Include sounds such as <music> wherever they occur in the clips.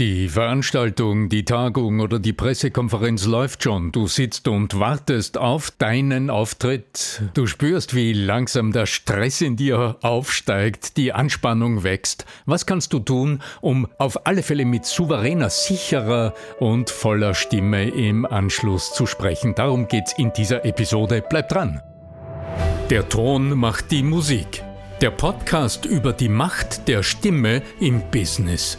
Die Veranstaltung, die Tagung oder die Pressekonferenz läuft schon. Du sitzt und wartest auf deinen Auftritt. Du spürst, wie langsam der Stress in dir aufsteigt, die Anspannung wächst. Was kannst du tun, um auf alle Fälle mit souveräner, sicherer und voller Stimme im Anschluss zu sprechen? Darum geht's in dieser Episode. Bleib dran. Der Ton macht die Musik. Der Podcast über die Macht der Stimme im Business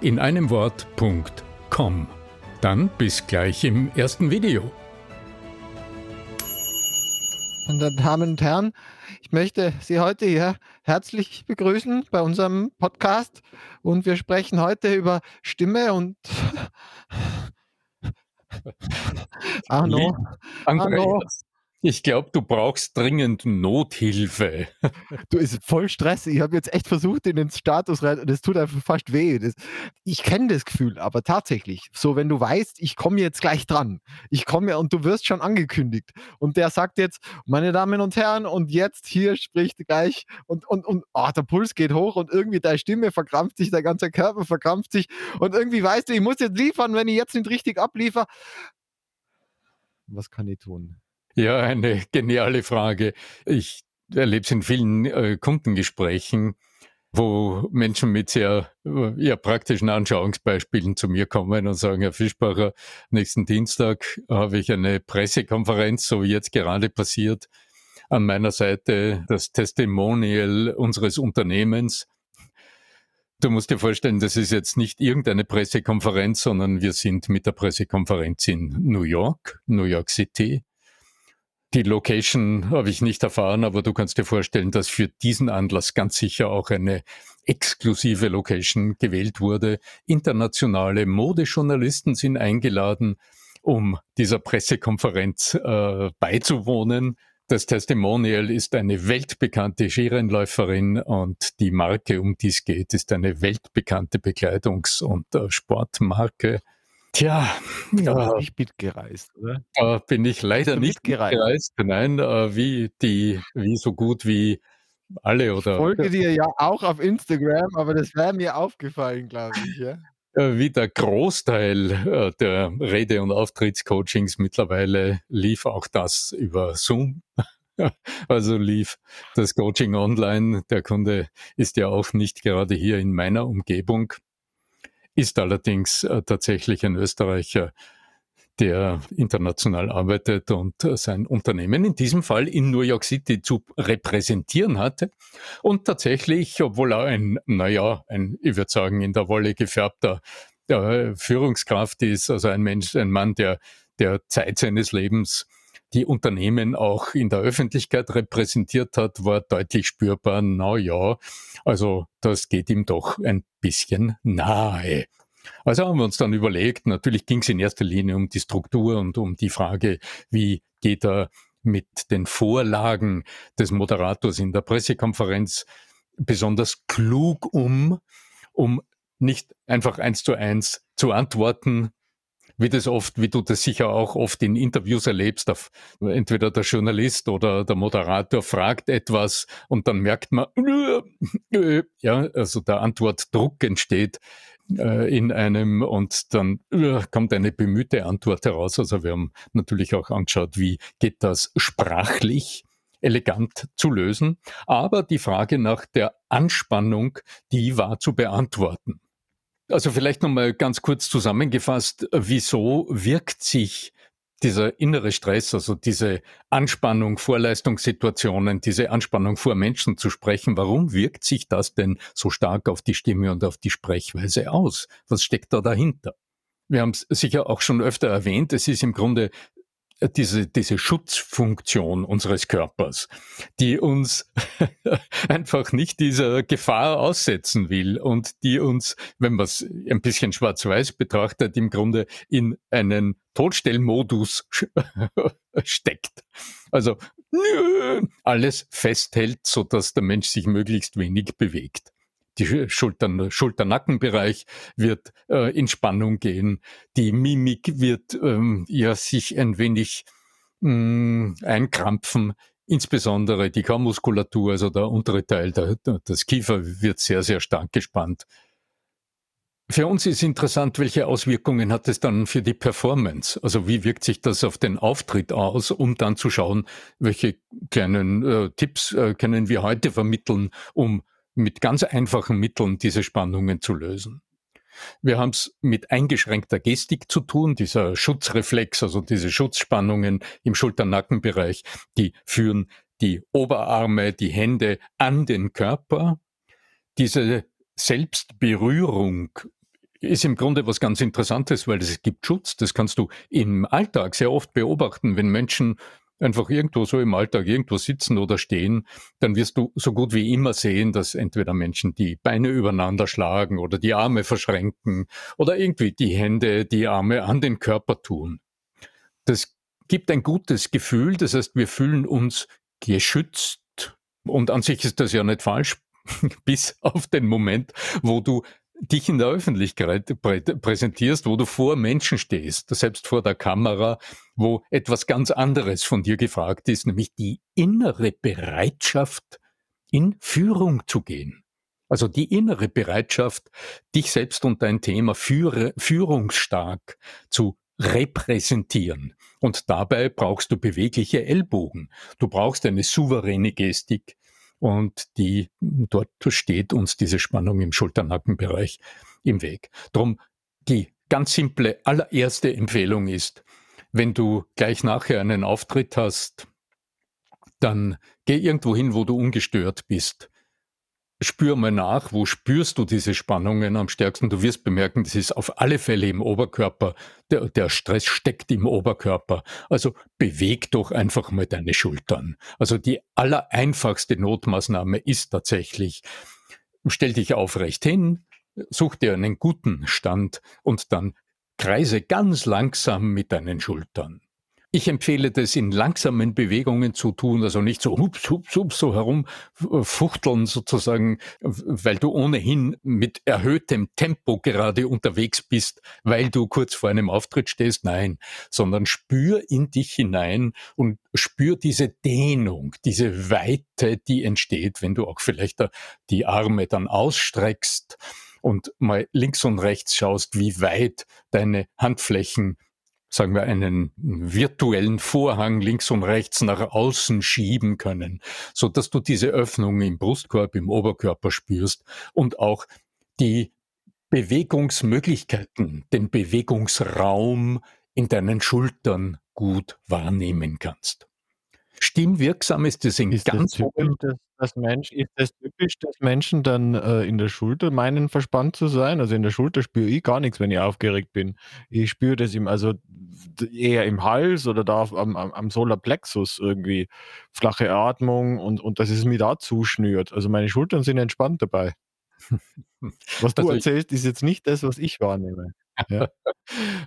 in einem Wort.com. Dann bis gleich im ersten Video. Meine Damen und Herren, ich möchte Sie heute hier herzlich begrüßen bei unserem Podcast und wir sprechen heute über Stimme und <laughs> Arno, Arno, ich glaube, du brauchst dringend Nothilfe. Du ist voll Stress. Ich habe jetzt echt versucht, in den Status rein es tut einfach fast weh. Das, ich kenne das Gefühl, aber tatsächlich, so wenn du weißt, ich komme jetzt gleich dran, ich komme und du wirst schon angekündigt und der sagt jetzt, meine Damen und Herren, und jetzt hier spricht gleich und und und oh, der Puls geht hoch und irgendwie deine Stimme verkrampft sich, der ganze Körper verkrampft sich und irgendwie weißt du, ich muss jetzt liefern, wenn ich jetzt nicht richtig abliefer. Was kann ich tun? Ja, eine geniale Frage. Ich erlebe es in vielen äh, Kundengesprächen, wo Menschen mit sehr ja, praktischen Anschauungsbeispielen zu mir kommen und sagen, Herr Fischbacher, nächsten Dienstag habe ich eine Pressekonferenz, so wie jetzt gerade passiert. An meiner Seite das Testimonial unseres Unternehmens. Du musst dir vorstellen, das ist jetzt nicht irgendeine Pressekonferenz, sondern wir sind mit der Pressekonferenz in New York, New York City. Die Location habe ich nicht erfahren, aber du kannst dir vorstellen, dass für diesen Anlass ganz sicher auch eine exklusive Location gewählt wurde. Internationale Modejournalisten sind eingeladen, um dieser Pressekonferenz äh, beizuwohnen. Das Testimonial ist eine weltbekannte Skirennläuferin und die Marke, um die es geht, ist eine weltbekannte Bekleidungs- und äh, Sportmarke. Tja, ja, nicht mitgereist, oder? Da bin ich leider nicht mitgereist. mitgereist. Nein, äh, wie die, wie so gut wie alle oder. Ich folge dir ja auch auf Instagram, aber das wäre mir aufgefallen, glaube ich, ja. Äh, wie der Großteil äh, der Rede- und Auftrittscoachings mittlerweile lief auch das über Zoom. <laughs> Also lief das Coaching online. Der Kunde ist ja auch nicht gerade hier in meiner Umgebung ist allerdings äh, tatsächlich ein Österreicher, der international arbeitet und äh, sein Unternehmen in diesem Fall in New York City zu repräsentieren hatte. Und tatsächlich, obwohl er ein, naja, ein, ich würde sagen, in der Wolle gefärbter äh, Führungskraft ist, also ein Mensch, ein Mann, der, der Zeit seines Lebens die Unternehmen auch in der Öffentlichkeit repräsentiert hat, war deutlich spürbar, na ja, also das geht ihm doch ein bisschen nahe. Also haben wir uns dann überlegt, natürlich ging es in erster Linie um die Struktur und um die Frage, wie geht er mit den Vorlagen des Moderators in der Pressekonferenz besonders klug um, um nicht einfach eins zu eins zu antworten, wie das oft, wie du das sicher auch oft in Interviews erlebst, auf, entweder der Journalist oder der Moderator fragt etwas und dann merkt man, äh, ja, also der Antwortdruck entsteht äh, in einem und dann äh, kommt eine bemühte Antwort heraus. Also wir haben natürlich auch angeschaut, wie geht das sprachlich elegant zu lösen. Aber die Frage nach der Anspannung, die war zu beantworten. Also vielleicht nochmal ganz kurz zusammengefasst, wieso wirkt sich dieser innere Stress, also diese Anspannung vor Leistungssituationen, diese Anspannung vor Menschen zu sprechen, warum wirkt sich das denn so stark auf die Stimme und auf die Sprechweise aus? Was steckt da dahinter? Wir haben es sicher auch schon öfter erwähnt, es ist im Grunde diese, diese Schutzfunktion unseres Körpers, die uns <laughs> einfach nicht dieser Gefahr aussetzen will und die uns, wenn man es ein bisschen schwarz-weiß betrachtet, im Grunde in einen Todstellmodus <laughs> steckt. Also alles festhält, so dass der Mensch sich möglichst wenig bewegt die Schultern, Schulternackenbereich wird äh, in Spannung gehen. Die Mimik wird ähm, ja sich ein wenig mh, mm, einkrampfen. Insbesondere die Kaumuskulatur, also der untere Teil der, des Kiefer wird sehr, sehr stark gespannt. Für uns ist interessant, welche Auswirkungen hat es dann für die Performance? Also wie wirkt sich das auf den Auftritt aus, um dann zu schauen, welche kleinen äh, Tipps äh, können wir heute vermitteln, um mit ganz einfachen Mitteln diese Spannungen zu lösen. Wir haben es mit eingeschränkter Gestik zu tun, dieser Schutzreflex, also diese Schutzspannungen im Schulternackenbereich, die führen die Oberarme, die Hände an den Körper. Diese Selbstberührung ist im Grunde was ganz Interessantes, weil es gibt Schutz. Das kannst du im Alltag sehr oft beobachten, wenn Menschen einfach irgendwo so im Alltag irgendwo sitzen oder stehen, dann wirst du so gut wie immer sehen, dass entweder Menschen die Beine übereinander schlagen oder die Arme verschränken oder irgendwie die Hände, die Arme an den Körper tun. Das gibt ein gutes Gefühl, das heißt, wir fühlen uns geschützt und an sich ist das ja nicht falsch, <laughs> bis auf den Moment, wo du dich in der Öffentlichkeit präsentierst, wo du vor Menschen stehst, selbst vor der Kamera, wo etwas ganz anderes von dir gefragt ist, nämlich die innere Bereitschaft, in Führung zu gehen. Also die innere Bereitschaft, dich selbst und dein Thema führe, führungsstark zu repräsentieren. Und dabei brauchst du bewegliche Ellbogen. Du brauchst eine souveräne Gestik und die, dort steht uns diese Spannung im Schulternackenbereich im Weg. Drum die ganz simple allererste Empfehlung ist, wenn du gleich nachher einen Auftritt hast, dann geh irgendwo hin, wo du ungestört bist spür mal nach, wo spürst du diese Spannungen am stärksten? Du wirst bemerken, das ist auf alle Fälle im Oberkörper. Der, der Stress steckt im Oberkörper. Also beweg doch einfach mal deine Schultern. Also die allereinfachste Notmaßnahme ist tatsächlich, stell dich aufrecht hin, such dir einen guten Stand und dann kreise ganz langsam mit deinen Schultern. Ich empfehle das in langsamen Bewegungen zu tun, also nicht so hups, hups, hups, so herumfuchteln sozusagen, weil du ohnehin mit erhöhtem Tempo gerade unterwegs bist, weil du kurz vor einem Auftritt stehst. Nein, sondern spür in dich hinein und spür diese Dehnung, diese Weite, die entsteht, wenn du auch vielleicht die Arme dann ausstreckst und mal links und rechts schaust, wie weit deine Handflächen sagen wir, einen virtuellen Vorhang links und rechts nach außen schieben können, so dass du diese Öffnung im Brustkorb, im Oberkörper spürst und auch die Bewegungsmöglichkeiten, den Bewegungsraum in deinen Schultern gut wahrnehmen kannst. Stimmwirksam ist es in ist ganz das dass Mensch, ist das typisch, dass Menschen dann äh, in der Schulter meinen, verspannt zu sein? Also in der Schulter spüre ich gar nichts, wenn ich aufgeregt bin. Ich spüre das im, also eher im Hals oder da am, am, am Solarplexus irgendwie flache Atmung und, und dass es mir da zuschnürt. Also meine Schultern sind entspannt dabei. <laughs> Was du also erzählst, ist jetzt nicht das, was ich wahrnehme. Ja.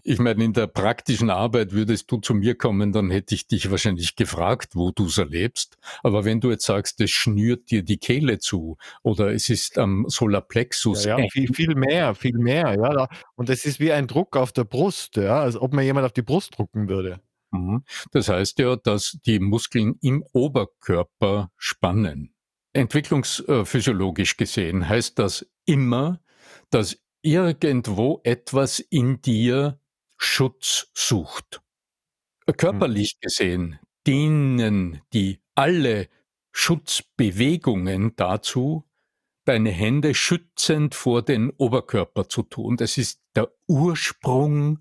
Ich meine, in der praktischen Arbeit würdest du zu mir kommen, dann hätte ich dich wahrscheinlich gefragt, wo du es erlebst. Aber wenn du jetzt sagst, es schnürt dir die Kehle zu oder es ist am Solarplexus. Ja, ja viel, viel mehr, viel mehr. Ja. Und es ist wie ein Druck auf der Brust, ja, als ob man jemand auf die Brust drucken würde. Mhm. Das heißt ja, dass die Muskeln im Oberkörper spannen. Entwicklungsphysiologisch gesehen heißt das immer, dass irgendwo etwas in dir Schutz sucht. Körperlich hm. gesehen dienen die alle Schutzbewegungen dazu, deine Hände schützend vor den Oberkörper zu tun. Das ist der Ursprung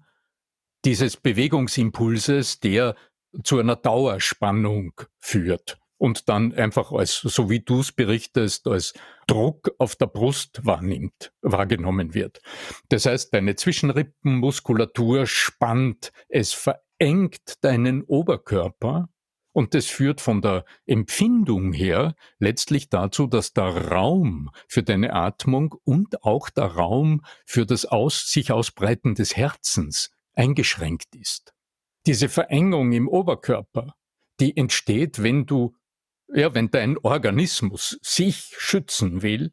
dieses Bewegungsimpulses, der zu einer Dauerspannung führt und dann einfach als, so wie du es berichtest, als Druck auf der Brust wahrnimmt, wahrgenommen wird. Das heißt, deine Zwischenrippenmuskulatur spannt, es verengt deinen Oberkörper und das führt von der Empfindung her letztlich dazu, dass der Raum für deine Atmung und auch der Raum für das Aus sich Ausbreiten des Herzens eingeschränkt ist. Diese Verengung im Oberkörper, die entsteht, wenn du, ja, wenn dein Organismus sich schützen will,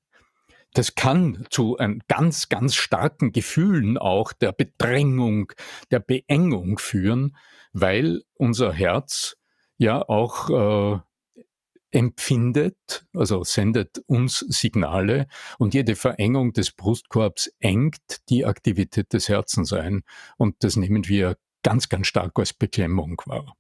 das kann zu einem ganz, ganz starken Gefühlen auch der Bedrängung, der Beengung führen, weil unser Herz ja auch äh, empfindet, also sendet uns Signale und jede Verengung des Brustkorbs engt die Aktivität des Herzens ein und das nehmen wir ganz, ganz stark als Beklemmung wahr.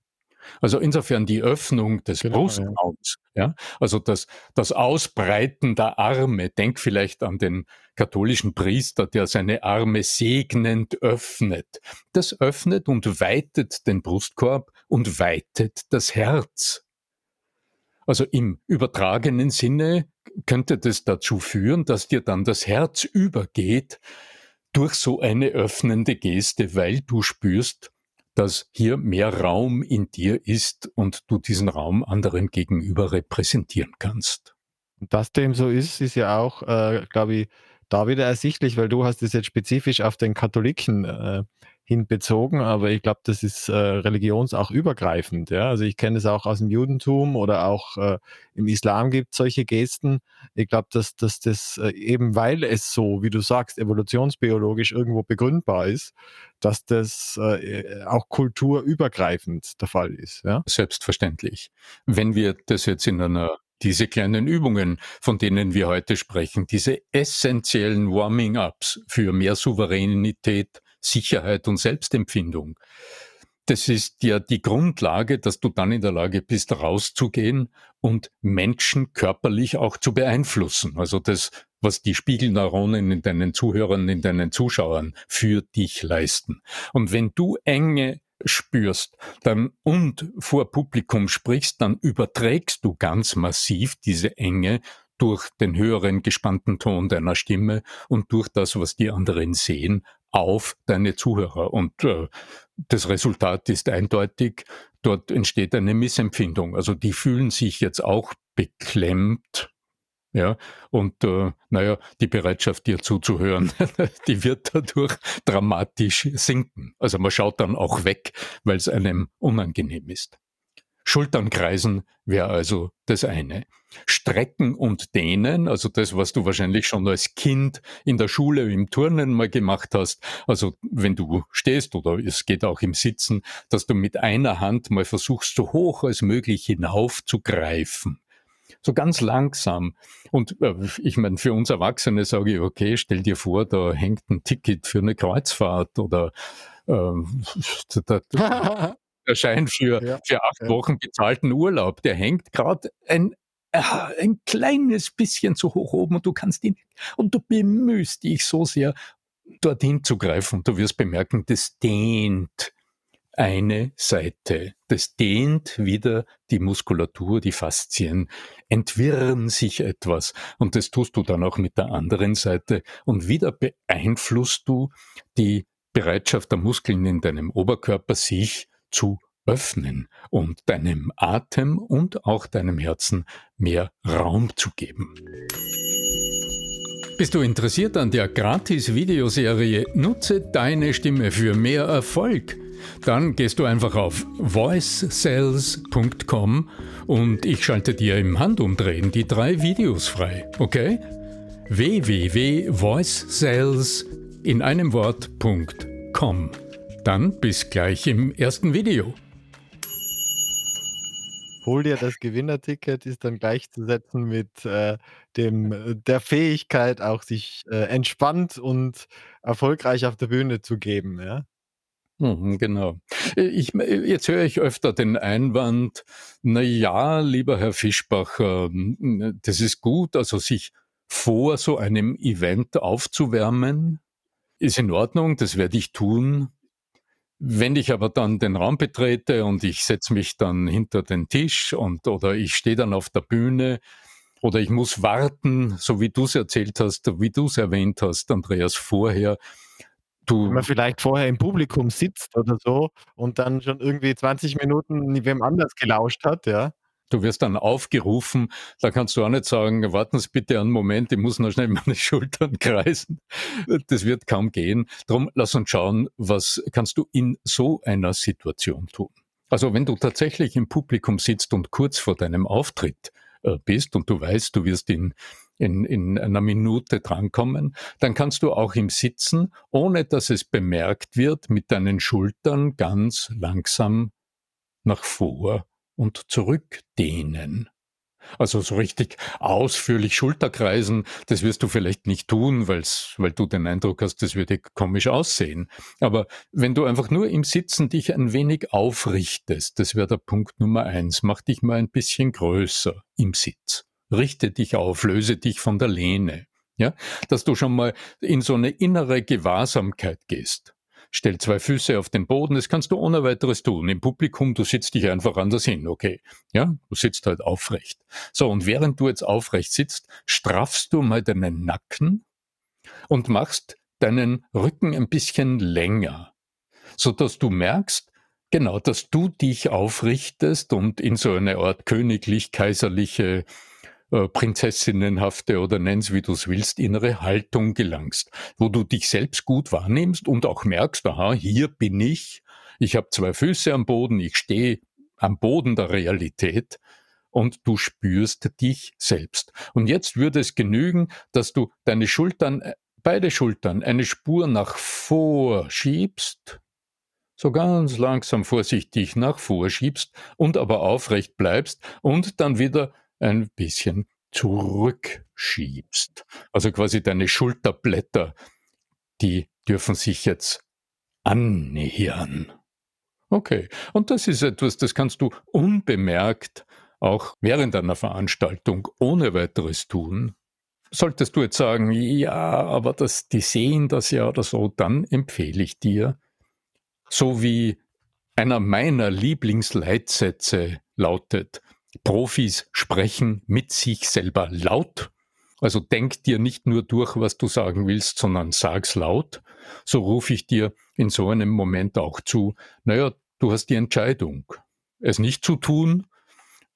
Also insofern die Öffnung des genau, Brustraums, ja. ja. also das, das Ausbreiten der Arme, denk vielleicht an den katholischen Priester, der seine Arme segnend öffnet. Das öffnet und weitet den Brustkorb und weitet das Herz. Also im übertragenen Sinne könnte das dazu führen, dass dir dann das Herz übergeht durch so eine öffnende Geste, weil du spürst, dass hier mehr Raum in dir ist und du diesen Raum anderen gegenüber repräsentieren kannst. Dass dem so ist, ist ja auch, äh, glaube ich, da wieder ersichtlich, weil du hast es jetzt spezifisch auf den Katholiken äh, hinbezogen, aber ich glaube, das ist äh, religions auch übergreifend. Ja? Also ich kenne es auch aus dem Judentum oder auch äh, im Islam gibt solche Gesten. Ich glaube, dass, dass das äh, eben, weil es so, wie du sagst, evolutionsbiologisch irgendwo begründbar ist, dass das äh, auch kulturübergreifend der Fall ist. Ja? Selbstverständlich. Wenn wir das jetzt in einer diese kleinen Übungen, von denen wir heute sprechen, diese essentiellen Warming-ups für mehr Souveränität, Sicherheit und Selbstempfindung. Das ist ja die Grundlage, dass du dann in der Lage bist, rauszugehen und Menschen körperlich auch zu beeinflussen. Also das, was die Spiegelneuronen in deinen Zuhörern, in deinen Zuschauern für dich leisten. Und wenn du Enge spürst dann und vor Publikum sprichst, dann überträgst du ganz massiv diese Enge durch den höheren gespannten Ton deiner Stimme und durch das, was die anderen sehen, auf deine Zuhörer. Und äh, das Resultat ist eindeutig, dort entsteht eine Missempfindung. Also die fühlen sich jetzt auch beklemmt. Ja, und äh, naja, die Bereitschaft, dir zuzuhören, <laughs> die wird dadurch dramatisch sinken. Also man schaut dann auch weg, weil es einem unangenehm ist. Schultern kreisen wäre also das eine. Strecken und dehnen, also das, was du wahrscheinlich schon als Kind in der Schule im Turnen mal gemacht hast, also wenn du stehst oder es geht auch im Sitzen, dass du mit einer Hand mal versuchst, so hoch als möglich hinauf zu greifen. So ganz langsam. Und äh, ich meine, für uns Erwachsene sage ich, okay, stell dir vor, da hängt ein Ticket für eine Kreuzfahrt oder äh, <laughs> da, <laughs> Schein für, ja, für acht ja. Wochen bezahlten Urlaub, der hängt gerade ein, äh, ein kleines bisschen zu hoch oben und du kannst ihn, und du bemühst dich so sehr, dorthin zu greifen. Und du wirst bemerken, das dehnt eine Seite. Das dehnt wieder die Muskulatur, die Faszien, entwirren sich etwas. Und das tust du dann auch mit der anderen Seite. Und wieder beeinflusst du die Bereitschaft der Muskeln in deinem Oberkörper, sich zu öffnen und deinem Atem und auch deinem Herzen mehr Raum zu geben. Bist du interessiert an der Gratis-Videoserie Nutze deine Stimme für mehr Erfolg? Dann gehst du einfach auf voicesales.com und ich schalte dir im Handumdrehen die drei Videos frei, okay? www.voicesales in einem Wort.com. Dann bis gleich im ersten Video. Hol dir das Gewinnerticket, ist dann gleichzusetzen mit äh, dem, äh, der Fähigkeit, auch sich äh, entspannt und erfolgreich auf der Bühne zu geben. Ja? Mhm, genau. Ich, jetzt höre ich öfter den Einwand, na ja, lieber Herr Fischbacher, das ist gut, also sich vor so einem Event aufzuwärmen, ist in Ordnung, das werde ich tun. Wenn ich aber dann den Raum betrete und ich setze mich dann hinter den Tisch und oder ich stehe dann auf der Bühne oder ich muss warten, so wie du es erzählt hast, wie du es erwähnt hast, Andreas, vorher, Du Wenn man vielleicht vorher im Publikum sitzt oder so und dann schon irgendwie 20 Minuten wem anders gelauscht hat, ja. Du wirst dann aufgerufen, da kannst du auch nicht sagen, warten Sie bitte einen Moment, ich muss noch schnell <laughs> meine Schultern kreisen. Das wird kaum gehen. Darum lass uns schauen, was kannst du in so einer Situation tun. Also wenn du tatsächlich im Publikum sitzt und kurz vor deinem Auftritt äh, bist und du weißt, du wirst in, in, in einer Minute drankommen, dann kannst du auch im Sitzen, ohne dass es bemerkt wird, mit deinen Schultern ganz langsam nach vor und zurückdehnen. Also so richtig ausführlich Schulterkreisen, das wirst du vielleicht nicht tun, weil's, weil du den Eindruck hast, das würde komisch aussehen. Aber wenn du einfach nur im Sitzen dich ein wenig aufrichtest, das wäre der Punkt Nummer eins, mach dich mal ein bisschen größer im Sitz. Richte dich auf, löse dich von der Lehne. Ja, dass du schon mal in so eine innere Gewahrsamkeit gehst. Stell zwei Füße auf den Boden, das kannst du ohne weiteres tun. Im Publikum, du sitzt dich einfach anders hin, okay. Ja, du sitzt halt aufrecht. So, und während du jetzt aufrecht sitzt, straffst du mal deinen Nacken und machst deinen Rücken ein bisschen länger, so dass du merkst, genau, dass du dich aufrichtest und in so eine Art königlich-kaiserliche äh, prinzessinnenhafte oder nenn's wie du's willst, innere Haltung gelangst, wo du dich selbst gut wahrnimmst und auch merkst, aha, hier bin ich, ich habe zwei Füße am Boden, ich stehe am Boden der Realität und du spürst dich selbst. Und jetzt würde es genügen, dass du deine Schultern, äh, beide Schultern, eine Spur nach vor schiebst, so ganz langsam vorsichtig nach vorschiebst und aber aufrecht bleibst und dann wieder ein bisschen zurückschiebst. Also quasi deine Schulterblätter, die dürfen sich jetzt annähern. Okay, und das ist etwas, das kannst du unbemerkt auch während einer Veranstaltung ohne weiteres tun. Solltest du jetzt sagen, ja, aber das, die sehen das ja oder so, dann empfehle ich dir, so wie einer meiner Lieblingsleitsätze lautet, Profis sprechen mit sich selber laut. Also denk dir nicht nur durch, was du sagen willst, sondern sag's laut. So rufe ich dir in so einem Moment auch zu, naja, du hast die Entscheidung, es nicht zu tun,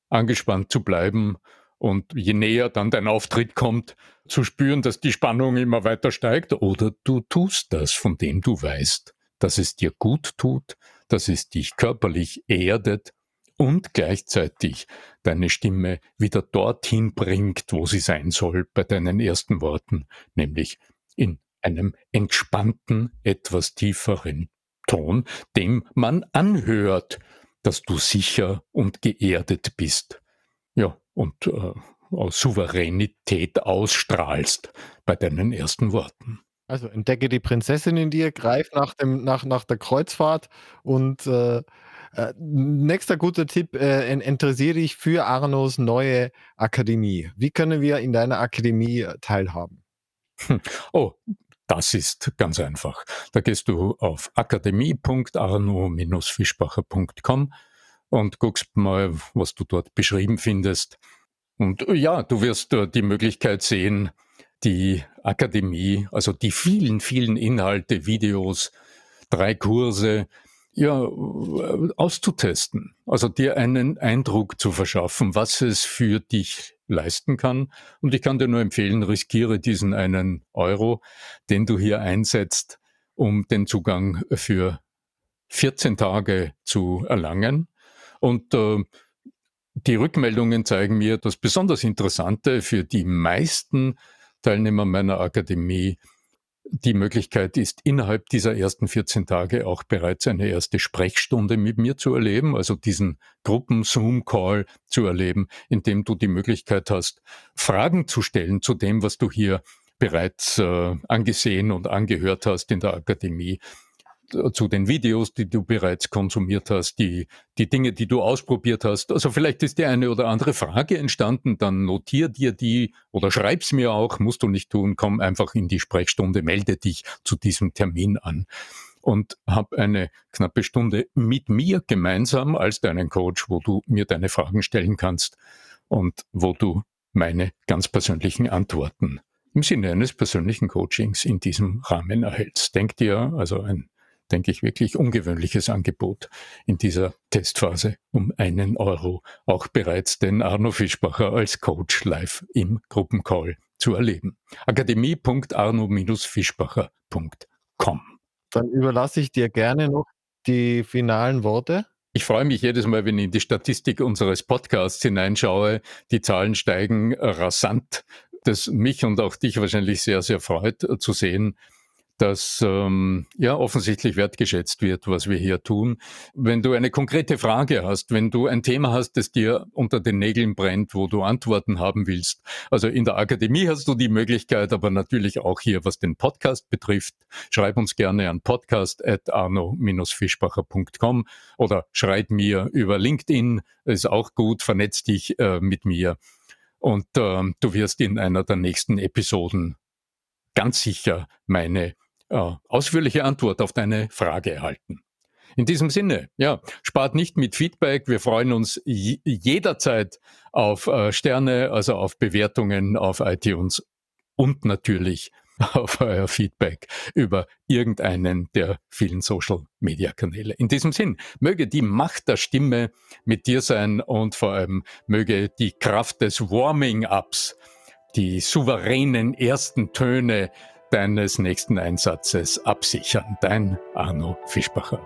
angespannt zu bleiben und je näher dann dein Auftritt kommt, zu spüren, dass die Spannung immer weiter steigt, oder du tust das, von dem du weißt, dass es dir gut tut, dass es dich körperlich erdet und gleichzeitig deine Stimme wieder dorthin bringt, wo sie sein soll bei deinen ersten Worten, nämlich in einem entspannten, etwas tieferen Ton, dem man anhört, dass du sicher und geerdet bist. Ja, und äh, Souveränität ausstrahlst bei deinen ersten Worten. Also entdecke die Prinzessin in dir, greif nach, dem, nach, nach der Kreuzfahrt und äh, äh, nächster guter Tipp, äh, interessiere dich für Arnos neue Akademie. Wie können wir in deiner Akademie äh, teilhaben? Oh, das ist ganz einfach. Da gehst du auf akademie.arno-fischbacher.com und guckst mal, was du dort beschrieben findest. Und äh, ja, du wirst die Möglichkeit sehen, die Akademie, also die vielen, vielen Inhalte, Videos, drei Kurse, ja, auszutesten. Also dir einen Eindruck zu verschaffen, was es für dich leisten kann. Und ich kann dir nur empfehlen, riskiere diesen einen Euro, den du hier einsetzt, um den Zugang für 14 Tage zu erlangen. Und äh, die Rückmeldungen zeigen mir, das besonders Interessante für die meisten Teilnehmer meiner Akademie die Möglichkeit ist, innerhalb dieser ersten 14 Tage auch bereits eine erste Sprechstunde mit mir zu erleben, also diesen Gruppen-Zoom-Call zu erleben, in dem du die Möglichkeit hast, Fragen zu stellen zu dem, was du hier bereits äh, angesehen und angehört hast in der Akademie zu den Videos, die du bereits konsumiert hast, die, die Dinge, die du ausprobiert hast. Also vielleicht ist dir eine oder andere Frage entstanden, dann notier dir die oder schreib's mir auch, musst du nicht tun, komm einfach in die Sprechstunde, melde dich zu diesem Termin an und hab eine knappe Stunde mit mir gemeinsam als deinen Coach, wo du mir deine Fragen stellen kannst und wo du meine ganz persönlichen Antworten im Sinne eines persönlichen Coachings in diesem Rahmen erhältst. Denk dir also ein denke ich, wirklich ungewöhnliches Angebot in dieser Testphase um einen Euro. Auch bereits den Arno Fischbacher als Coach live im Gruppencall zu erleben. akademie.arno-fischbacher.com. Dann überlasse ich dir gerne noch die finalen Worte. Ich freue mich jedes Mal, wenn ich in die Statistik unseres Podcasts hineinschaue. Die Zahlen steigen rasant, das mich und auch dich wahrscheinlich sehr, sehr freut zu sehen, dass ähm, ja offensichtlich wertgeschätzt wird, was wir hier tun. Wenn du eine konkrete Frage hast, wenn du ein Thema hast, das dir unter den Nägeln brennt, wo du Antworten haben willst, also in der Akademie hast du die Möglichkeit, aber natürlich auch hier, was den Podcast betrifft, schreib uns gerne an podcast@arno-fischbacher.com oder schreib mir über LinkedIn, ist auch gut, vernetz dich äh, mit mir und äh, du wirst in einer der nächsten Episoden ganz sicher meine äh, ausführliche Antwort auf deine Frage erhalten. In diesem Sinne, ja, spart nicht mit Feedback. Wir freuen uns jederzeit auf äh, Sterne, also auf Bewertungen auf iTunes und natürlich <laughs> auf euer Feedback über irgendeinen der vielen Social Media Kanäle. In diesem Sinn, möge die Macht der Stimme mit dir sein und vor allem möge die Kraft des Warming-Ups, die souveränen ersten Töne deines nächsten Einsatzes absichern. Dein Arno Fischbacher.